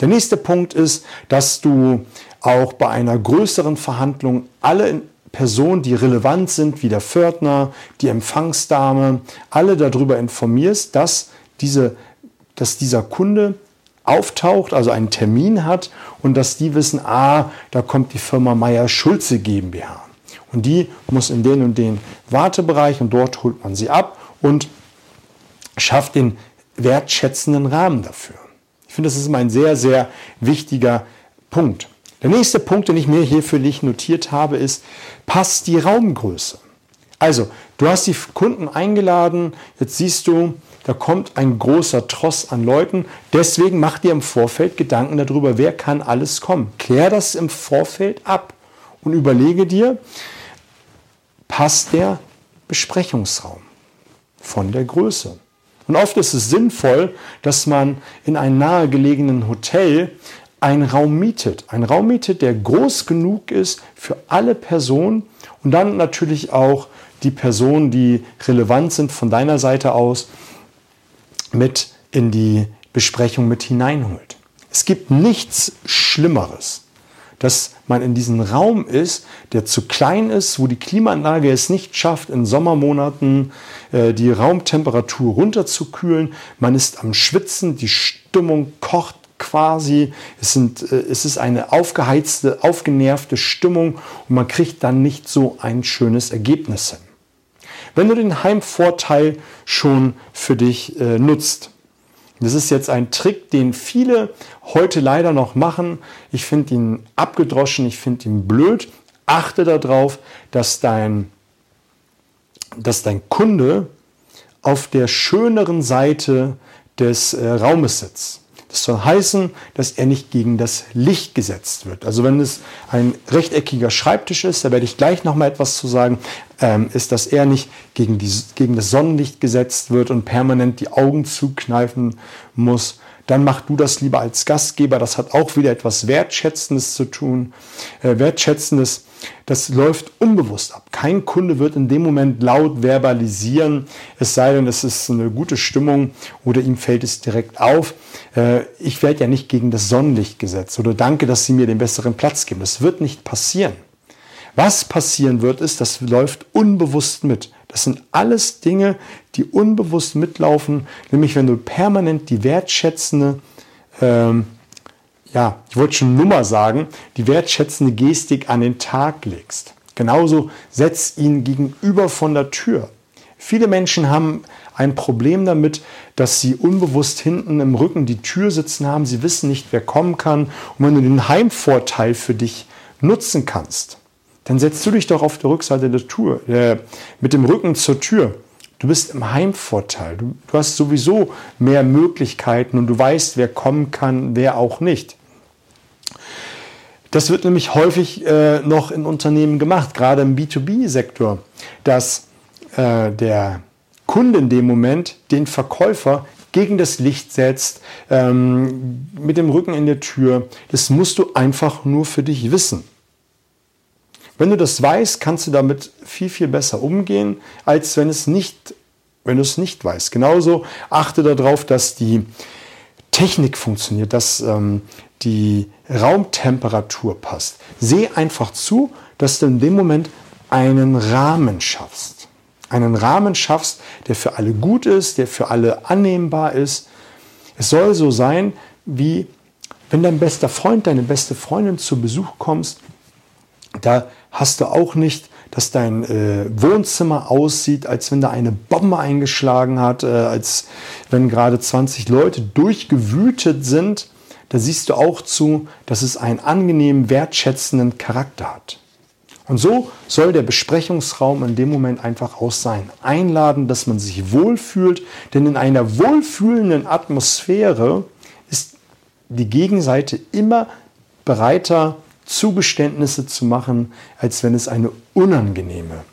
Der nächste Punkt ist, dass du auch bei einer größeren Verhandlung alle Personen, die relevant sind, wie der Pförtner, die Empfangsdame, alle darüber informierst, dass, diese, dass dieser Kunde auftaucht, also einen Termin hat und dass die wissen, ah, da kommt die Firma Meier Schulze GmbH. Und die muss in den und den Wartebereich und dort holt man sie ab und schafft den wertschätzenden Rahmen dafür. Ich finde, das ist immer ein sehr, sehr wichtiger Punkt. Der nächste Punkt, den ich mir hier für dich notiert habe, ist, passt die Raumgröße. Also, du hast die Kunden eingeladen, jetzt siehst du, da kommt ein großer Tross an Leuten. Deswegen mach dir im Vorfeld Gedanken darüber, wer kann alles kommen. Klär das im Vorfeld ab und überlege dir, passt der Besprechungsraum von der Größe. Und oft ist es sinnvoll, dass man in einem nahegelegenen Hotel einen Raum mietet. Ein Raum mietet, der groß genug ist für alle Personen und dann natürlich auch die Personen, die relevant sind von deiner Seite aus, mit in die Besprechung mit hineinholt. Es gibt nichts Schlimmeres, dass man in diesem Raum ist, der zu klein ist, wo die Klimaanlage es nicht schafft, in Sommermonaten äh, die Raumtemperatur runterzukühlen. Man ist am Schwitzen, die Stimmung kocht quasi. Es, sind, äh, es ist eine aufgeheizte, aufgenervte Stimmung und man kriegt dann nicht so ein schönes Ergebnis hin. Wenn du den Heimvorteil schon für dich äh, nutzt, das ist jetzt ein Trick, den viele heute leider noch machen. Ich finde ihn abgedroschen, ich finde ihn blöd. Achte darauf, dass dein, dass dein Kunde auf der schöneren Seite des äh, Raumes sitzt. Das soll heißen, dass er nicht gegen das Licht gesetzt wird. Also wenn es ein rechteckiger Schreibtisch ist, da werde ich gleich noch mal etwas zu sagen, ähm, ist, dass er nicht gegen, die, gegen das Sonnenlicht gesetzt wird und permanent die Augen zukneifen muss. Dann mach du das lieber als Gastgeber. Das hat auch wieder etwas Wertschätzendes zu tun. Äh, Wertschätzendes das läuft unbewusst ab. Kein Kunde wird in dem Moment laut verbalisieren, es sei denn, es ist eine gute Stimmung oder ihm fällt es direkt auf. Äh, ich werde ja nicht gegen das Sonnenlicht gesetzt oder danke, dass Sie mir den besseren Platz geben. Das wird nicht passieren. Was passieren wird, ist, das läuft unbewusst mit. Das sind alles Dinge, die unbewusst mitlaufen, nämlich wenn du permanent die wertschätzende ähm, ja, ich wollte schon Nummer sagen, die wertschätzende Gestik an den Tag legst. Genauso setz ihn gegenüber von der Tür. Viele Menschen haben ein Problem damit, dass sie unbewusst hinten im Rücken die Tür sitzen haben. Sie wissen nicht, wer kommen kann. Und wenn du den Heimvorteil für dich nutzen kannst, dann setzt du dich doch auf der Rückseite der Tür, äh, mit dem Rücken zur Tür. Du bist im Heimvorteil. Du, du hast sowieso mehr Möglichkeiten und du weißt, wer kommen kann, wer auch nicht. Das wird nämlich häufig äh, noch in Unternehmen gemacht, gerade im B2B-Sektor, dass äh, der Kunde in dem Moment den Verkäufer gegen das Licht setzt, ähm, mit dem Rücken in der Tür. Das musst du einfach nur für dich wissen. Wenn du das weißt, kannst du damit viel, viel besser umgehen, als wenn, es nicht, wenn du es nicht weißt. Genauso achte darauf, dass die Technik funktioniert, dass ähm, die Raumtemperatur passt. Seh einfach zu, dass du in dem Moment einen Rahmen schaffst. Einen Rahmen schaffst, der für alle gut ist, der für alle annehmbar ist. Es soll so sein, wie wenn dein bester Freund, deine beste Freundin zu Besuch kommst, da hast du auch nicht, dass dein äh, Wohnzimmer aussieht, als wenn da eine Bombe eingeschlagen hat, äh, als wenn gerade 20 Leute durchgewütet sind. Da siehst du auch zu, dass es einen angenehmen, wertschätzenden Charakter hat. Und so soll der Besprechungsraum in dem Moment einfach aus sein. Einladen, dass man sich wohlfühlt, denn in einer wohlfühlenden Atmosphäre ist die Gegenseite immer bereiter, Zugeständnisse zu machen, als wenn es eine unangenehme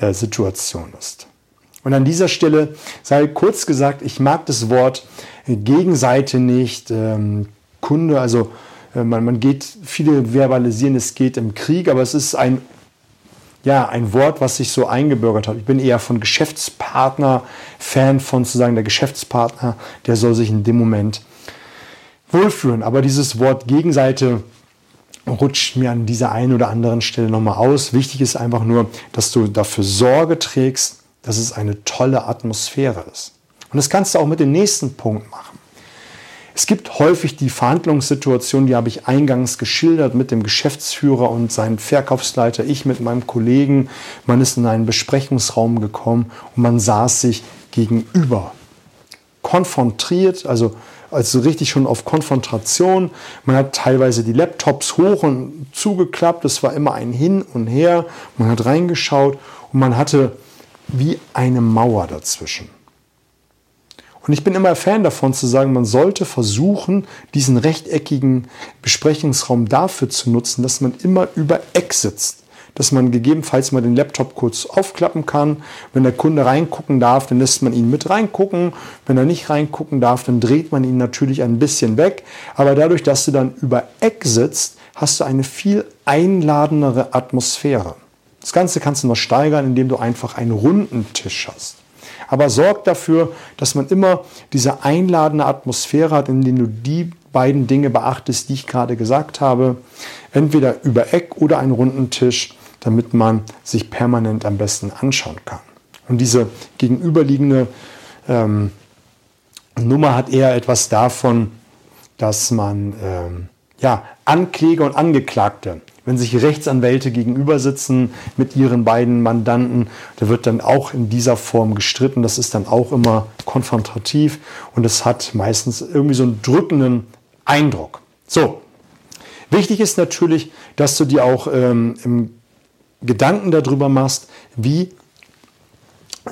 äh, Situation ist. Und an dieser Stelle sei kurz gesagt, ich mag das Wort Gegenseite nicht, ähm, Kunde, also äh, man, man geht, viele verbalisieren, es geht im Krieg, aber es ist ein, ja, ein Wort, was sich so eingebürgert hat. Ich bin eher von Geschäftspartner, Fan von zu sagen, der Geschäftspartner, der soll sich in dem Moment wohlfühlen. Aber dieses Wort Gegenseite rutscht mir an dieser einen oder anderen Stelle nochmal aus. Wichtig ist einfach nur, dass du dafür Sorge trägst, dass es eine tolle Atmosphäre ist. Und das kannst du auch mit dem nächsten Punkt machen. Es gibt häufig die Verhandlungssituation, die habe ich eingangs geschildert mit dem Geschäftsführer und seinem Verkaufsleiter, ich mit meinem Kollegen. Man ist in einen Besprechungsraum gekommen und man saß sich gegenüber. Konfrontiert, also also richtig schon auf Konfrontation. Man hat teilweise die Laptops hoch und zugeklappt. Es war immer ein Hin und Her. Man hat reingeschaut und man hatte wie eine Mauer dazwischen. Und ich bin immer Fan davon zu sagen, man sollte versuchen, diesen rechteckigen Besprechungsraum dafür zu nutzen, dass man immer über Eck sitzt dass man gegebenenfalls mal den Laptop kurz aufklappen kann. Wenn der Kunde reingucken darf, dann lässt man ihn mit reingucken. Wenn er nicht reingucken darf, dann dreht man ihn natürlich ein bisschen weg. Aber dadurch, dass du dann über Eck sitzt, hast du eine viel einladendere Atmosphäre. Das Ganze kannst du noch steigern, indem du einfach einen runden Tisch hast. Aber sorg dafür, dass man immer diese einladende Atmosphäre hat, indem du die beiden Dinge beachtest, die ich gerade gesagt habe. Entweder über Eck oder einen runden Tisch damit man sich permanent am besten anschauen kann. Und diese gegenüberliegende ähm, Nummer hat eher etwas davon, dass man ähm, ja, Ankläger und Angeklagte, wenn sich Rechtsanwälte gegenüber sitzen mit ihren beiden Mandanten, da wird dann auch in dieser Form gestritten. Das ist dann auch immer konfrontativ und es hat meistens irgendwie so einen drückenden Eindruck. So, wichtig ist natürlich, dass du dir auch ähm, im Gedanken darüber machst, wie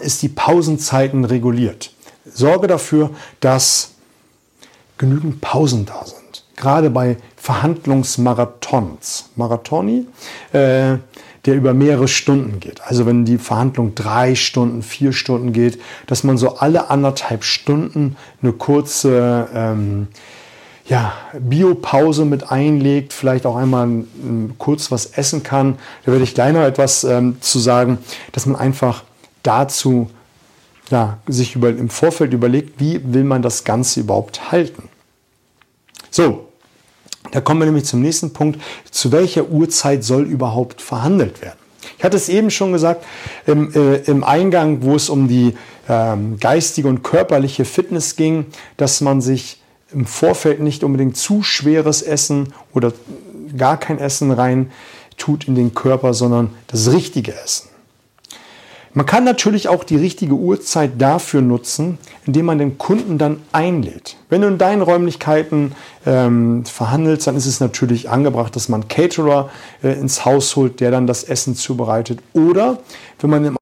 ist die Pausenzeiten reguliert. Sorge dafür, dass genügend Pausen da sind. Gerade bei Verhandlungsmarathons. Marathoni, äh, der über mehrere Stunden geht. Also wenn die Verhandlung drei Stunden, vier Stunden geht, dass man so alle anderthalb Stunden eine kurze ähm, ja, Biopause mit einlegt, vielleicht auch einmal m, kurz was essen kann. Da werde ich gleich noch etwas ähm, zu sagen, dass man einfach dazu ja, sich über, im Vorfeld überlegt, wie will man das Ganze überhaupt halten. So, da kommen wir nämlich zum nächsten Punkt. Zu welcher Uhrzeit soll überhaupt verhandelt werden? Ich hatte es eben schon gesagt, im, äh, im Eingang, wo es um die ähm, geistige und körperliche Fitness ging, dass man sich im Vorfeld nicht unbedingt zu schweres Essen oder gar kein Essen rein tut in den Körper, sondern das richtige Essen. Man kann natürlich auch die richtige Uhrzeit dafür nutzen, indem man den Kunden dann einlädt. Wenn du in deinen Räumlichkeiten ähm, verhandelst, dann ist es natürlich angebracht, dass man Caterer äh, ins Haus holt, der dann das Essen zubereitet. Oder wenn man, im,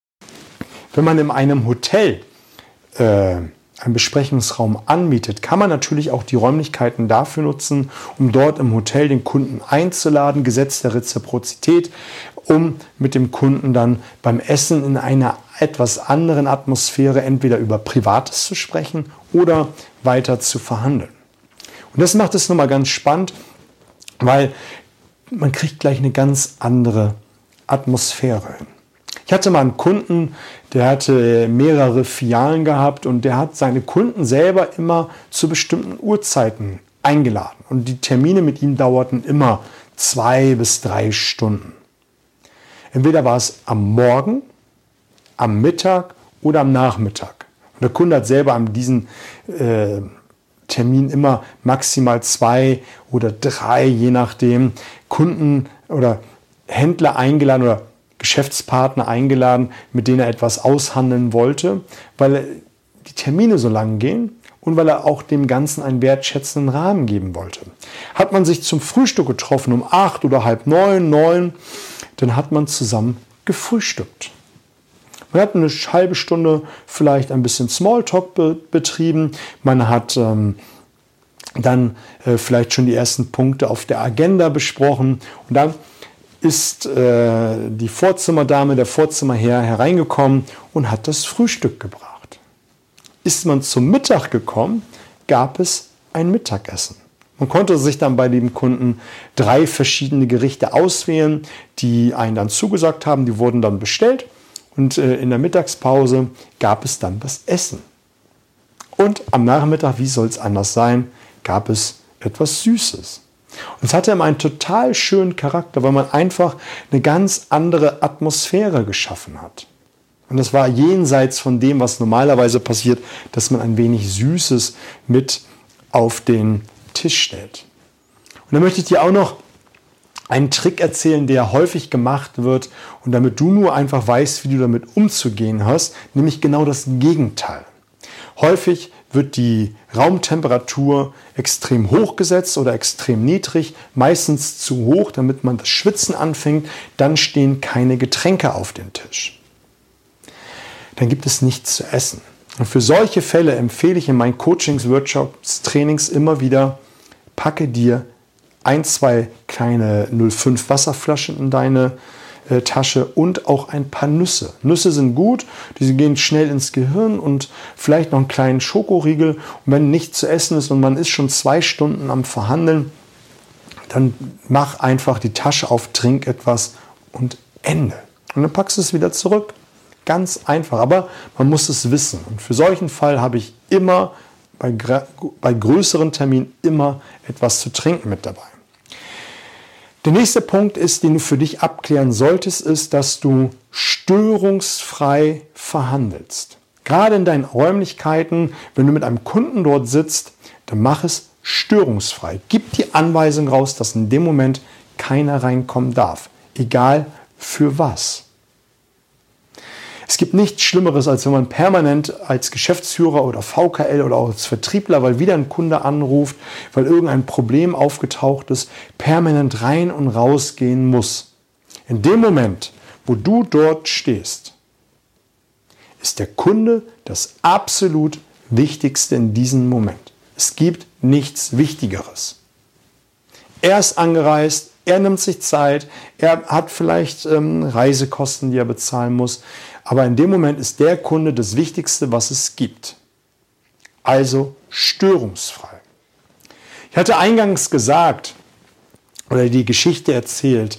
wenn man in einem Hotel äh, Besprechungsraum anmietet, kann man natürlich auch die Räumlichkeiten dafür nutzen, um dort im Hotel den Kunden einzuladen, Gesetz der Reziprozität, um mit dem Kunden dann beim Essen in einer etwas anderen Atmosphäre entweder über Privates zu sprechen oder weiter zu verhandeln. Und das macht es nochmal ganz spannend, weil man kriegt gleich eine ganz andere Atmosphäre hin. Ich hatte mal einen Kunden, der hatte mehrere Filialen gehabt und der hat seine Kunden selber immer zu bestimmten Uhrzeiten eingeladen. Und die Termine mit ihm dauerten immer zwei bis drei Stunden. Entweder war es am Morgen, am Mittag oder am Nachmittag. Und der Kunde hat selber an diesen äh, Termin immer maximal zwei oder drei, je nachdem, Kunden oder Händler eingeladen oder Geschäftspartner eingeladen, mit denen er etwas aushandeln wollte, weil die Termine so lang gehen und weil er auch dem Ganzen einen wertschätzenden Rahmen geben wollte. Hat man sich zum Frühstück getroffen um acht oder halb neun, neun, dann hat man zusammen gefrühstückt. Man hat eine halbe Stunde vielleicht ein bisschen Smalltalk be betrieben. Man hat ähm, dann äh, vielleicht schon die ersten Punkte auf der Agenda besprochen. Und dann ist äh, die Vorzimmerdame, der Vorzimmerherr hereingekommen und hat das Frühstück gebracht. Ist man zum Mittag gekommen, gab es ein Mittagessen. Man konnte sich dann bei dem Kunden drei verschiedene Gerichte auswählen, die einen dann zugesagt haben. Die wurden dann bestellt und äh, in der Mittagspause gab es dann das Essen. Und am Nachmittag, wie soll es anders sein, gab es etwas Süßes. Und es hatte immer einen total schönen Charakter, weil man einfach eine ganz andere Atmosphäre geschaffen hat. Und das war jenseits von dem, was normalerweise passiert, dass man ein wenig Süßes mit auf den Tisch stellt. Und dann möchte ich dir auch noch einen Trick erzählen, der häufig gemacht wird und damit du nur einfach weißt, wie du damit umzugehen hast, nämlich genau das Gegenteil. Häufig wird die Raumtemperatur extrem hoch gesetzt oder extrem niedrig, meistens zu hoch, damit man das Schwitzen anfängt, dann stehen keine Getränke auf dem Tisch. Dann gibt es nichts zu essen. Und für solche Fälle empfehle ich in meinen Coachings, Workshops, Trainings immer wieder, packe dir ein, zwei kleine 05 Wasserflaschen in deine äh, Tasche und auch ein paar Nüsse. Nüsse sind gut, die gehen schnell ins Gehirn und vielleicht noch einen kleinen Schokoriegel. Und wenn nichts zu essen ist und man ist schon zwei Stunden am Verhandeln, dann mach einfach die Tasche auf, trink etwas und Ende. Und dann packst du es wieder zurück. Ganz einfach, aber man muss es wissen. Und für solchen Fall habe ich immer bei, bei größeren Terminen immer etwas zu trinken mit dabei. Der nächste Punkt ist, den du für dich abklären solltest, ist, dass du störungsfrei verhandelst. Gerade in deinen Räumlichkeiten, wenn du mit einem Kunden dort sitzt, dann mach es störungsfrei. Gib die Anweisung raus, dass in dem Moment keiner reinkommen darf. Egal für was. Es gibt nichts Schlimmeres, als wenn man permanent als Geschäftsführer oder VKL oder auch als Vertriebler, weil wieder ein Kunde anruft, weil irgendein Problem aufgetaucht ist, permanent rein und raus gehen muss. In dem Moment, wo du dort stehst, ist der Kunde das absolut Wichtigste in diesem Moment. Es gibt nichts Wichtigeres. Er ist angereist, er nimmt sich Zeit, er hat vielleicht ähm, Reisekosten, die er bezahlen muss. Aber in dem Moment ist der Kunde das Wichtigste, was es gibt. Also störungsfrei. Ich hatte eingangs gesagt oder die Geschichte erzählt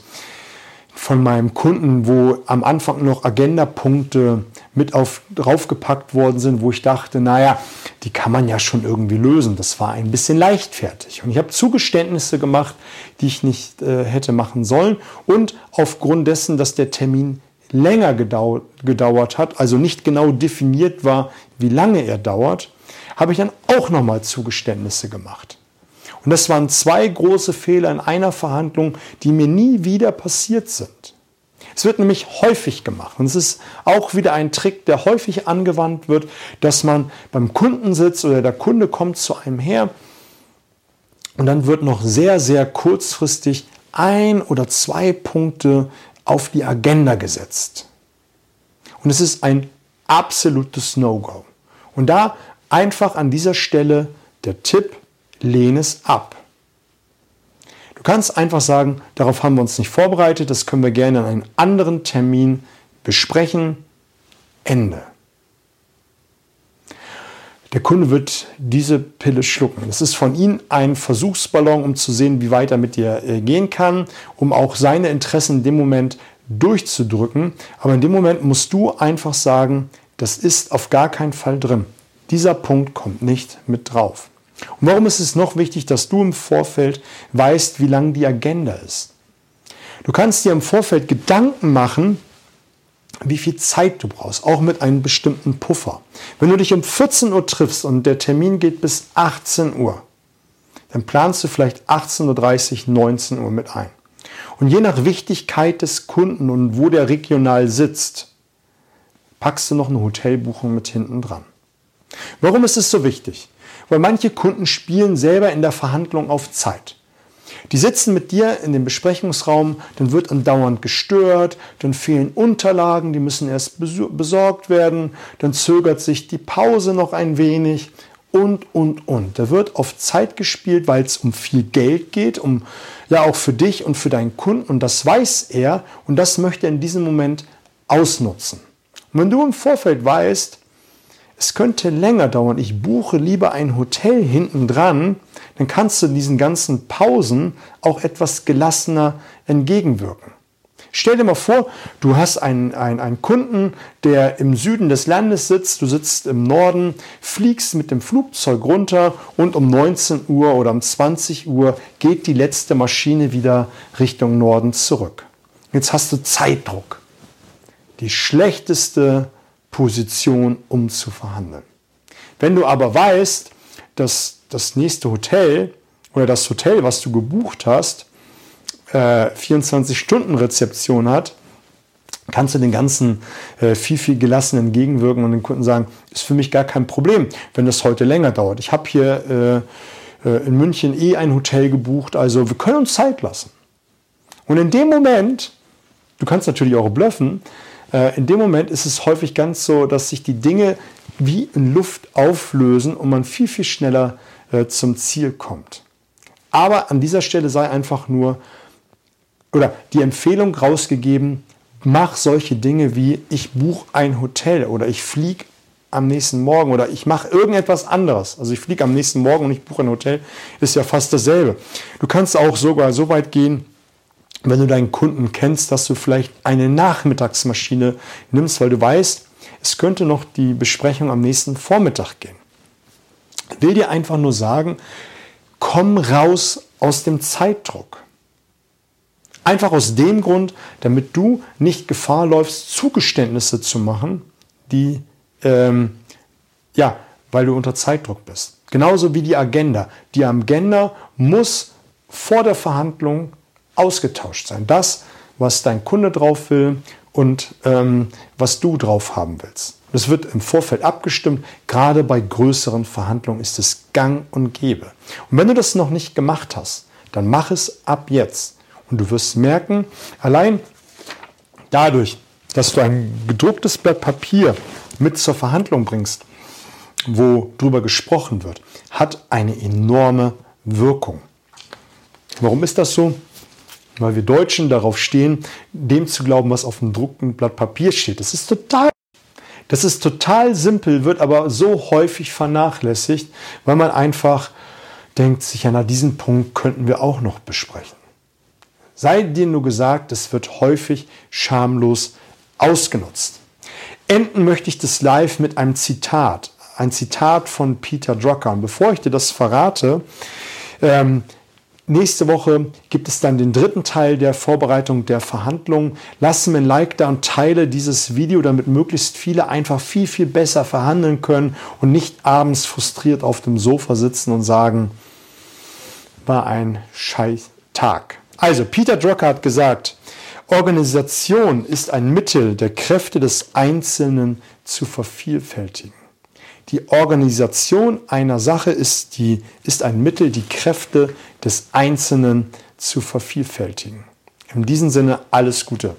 von meinem Kunden, wo am Anfang noch Agendapunkte mit auf, draufgepackt worden sind, wo ich dachte, naja, die kann man ja schon irgendwie lösen. Das war ein bisschen leichtfertig. Und ich habe Zugeständnisse gemacht, die ich nicht äh, hätte machen sollen. Und aufgrund dessen, dass der Termin länger gedauert, gedauert hat, also nicht genau definiert war, wie lange er dauert, habe ich dann auch nochmal Zugeständnisse gemacht. Und das waren zwei große Fehler in einer Verhandlung, die mir nie wieder passiert sind. Es wird nämlich häufig gemacht. Und es ist auch wieder ein Trick, der häufig angewandt wird, dass man beim Kunden sitzt oder der Kunde kommt zu einem her und dann wird noch sehr, sehr kurzfristig ein oder zwei Punkte auf die Agenda gesetzt. Und es ist ein absolutes No-Go. Und da einfach an dieser Stelle der Tipp, lehne es ab. Du kannst einfach sagen, darauf haben wir uns nicht vorbereitet, das können wir gerne an einem anderen Termin besprechen. Ende. Der Kunde wird diese Pille schlucken. Das ist von ihm ein Versuchsballon, um zu sehen, wie weit er mit dir äh, gehen kann, um auch seine Interessen in dem Moment durchzudrücken. Aber in dem Moment musst du einfach sagen, das ist auf gar keinen Fall drin. Dieser Punkt kommt nicht mit drauf. Und warum ist es noch wichtig, dass du im Vorfeld weißt, wie lang die Agenda ist? Du kannst dir im Vorfeld Gedanken machen, wie viel Zeit du brauchst, auch mit einem bestimmten Puffer. Wenn du dich um 14 Uhr triffst und der Termin geht bis 18 Uhr, dann planst du vielleicht 18.30 Uhr, 19 Uhr mit ein. Und je nach Wichtigkeit des Kunden und wo der regional sitzt, packst du noch eine Hotelbuchung mit hinten dran. Warum ist es so wichtig? Weil manche Kunden spielen selber in der Verhandlung auf Zeit. Die sitzen mit dir in dem Besprechungsraum, dann wird andauernd gestört, dann fehlen Unterlagen, die müssen erst besorgt werden, dann zögert sich die Pause noch ein wenig und, und, und. Da wird auf Zeit gespielt, weil es um viel Geld geht, um ja auch für dich und für deinen Kunden und das weiß er und das möchte er in diesem Moment ausnutzen. Und wenn du im Vorfeld weißt, es könnte länger dauern, ich buche lieber ein Hotel hinten dran, dann kannst du diesen ganzen Pausen auch etwas gelassener entgegenwirken. Stell dir mal vor, du hast einen, einen, einen Kunden, der im Süden des Landes sitzt, du sitzt im Norden, fliegst mit dem Flugzeug runter und um 19 Uhr oder um 20 Uhr geht die letzte Maschine wieder Richtung Norden zurück. Jetzt hast du Zeitdruck. Die schlechteste Position, um zu verhandeln. Wenn du aber weißt, dass das nächste Hotel oder das Hotel, was du gebucht hast, 24-Stunden-Rezeption äh, hat, kannst du den ganzen äh, viel, viel gelassen entgegenwirken und den Kunden sagen, ist für mich gar kein Problem, wenn das heute länger dauert. Ich habe hier äh, äh, in München eh ein Hotel gebucht, also wir können uns Zeit lassen. Und in dem Moment, du kannst natürlich auch blöffen, äh, in dem Moment ist es häufig ganz so, dass sich die Dinge wie in Luft auflösen und man viel, viel schneller äh, zum Ziel kommt. Aber an dieser Stelle sei einfach nur oder die Empfehlung rausgegeben, mach solche Dinge wie ich buche ein Hotel oder ich fliege am nächsten Morgen oder ich mache irgendetwas anderes. Also ich fliege am nächsten Morgen und ich buche ein Hotel, ist ja fast dasselbe. Du kannst auch sogar so weit gehen, wenn du deinen Kunden kennst, dass du vielleicht eine Nachmittagsmaschine nimmst, weil du weißt, es könnte noch die Besprechung am nächsten Vormittag gehen. Ich will dir einfach nur sagen, komm raus aus dem Zeitdruck. Einfach aus dem Grund, damit du nicht Gefahr läufst, Zugeständnisse zu machen, die, ähm, ja, weil du unter Zeitdruck bist. Genauso wie die Agenda. Die Agenda muss vor der Verhandlung ausgetauscht sein. Das, was dein Kunde drauf will und ähm, was du drauf haben willst. Das wird im Vorfeld abgestimmt. Gerade bei größeren Verhandlungen ist es gang und gäbe. Und wenn du das noch nicht gemacht hast, dann mach es ab jetzt. Und du wirst merken, allein dadurch, dass du ein gedrucktes Blatt Papier mit zur Verhandlung bringst, wo drüber gesprochen wird, hat eine enorme Wirkung. Warum ist das so? Weil wir Deutschen darauf stehen, dem zu glauben, was auf dem gedruckten Blatt Papier steht. Das ist total das ist total simpel, wird aber so häufig vernachlässigt, weil man einfach denkt sich, ja, na, diesen Punkt könnten wir auch noch besprechen. Sei dir nur gesagt, es wird häufig schamlos ausgenutzt. Enden möchte ich das live mit einem Zitat. Ein Zitat von Peter Drucker. Und bevor ich dir das verrate, ähm, nächste Woche gibt es dann den dritten Teil der Vorbereitung der Verhandlungen. Lass mir ein Like da und teile dieses Video, damit möglichst viele einfach viel, viel besser verhandeln können und nicht abends frustriert auf dem Sofa sitzen und sagen, war ein scheiß Tag. Also, Peter Drucker hat gesagt, Organisation ist ein Mittel der Kräfte des Einzelnen zu vervielfältigen. Die Organisation einer Sache ist, die, ist ein Mittel, die Kräfte des Einzelnen zu vervielfältigen. In diesem Sinne alles Gute.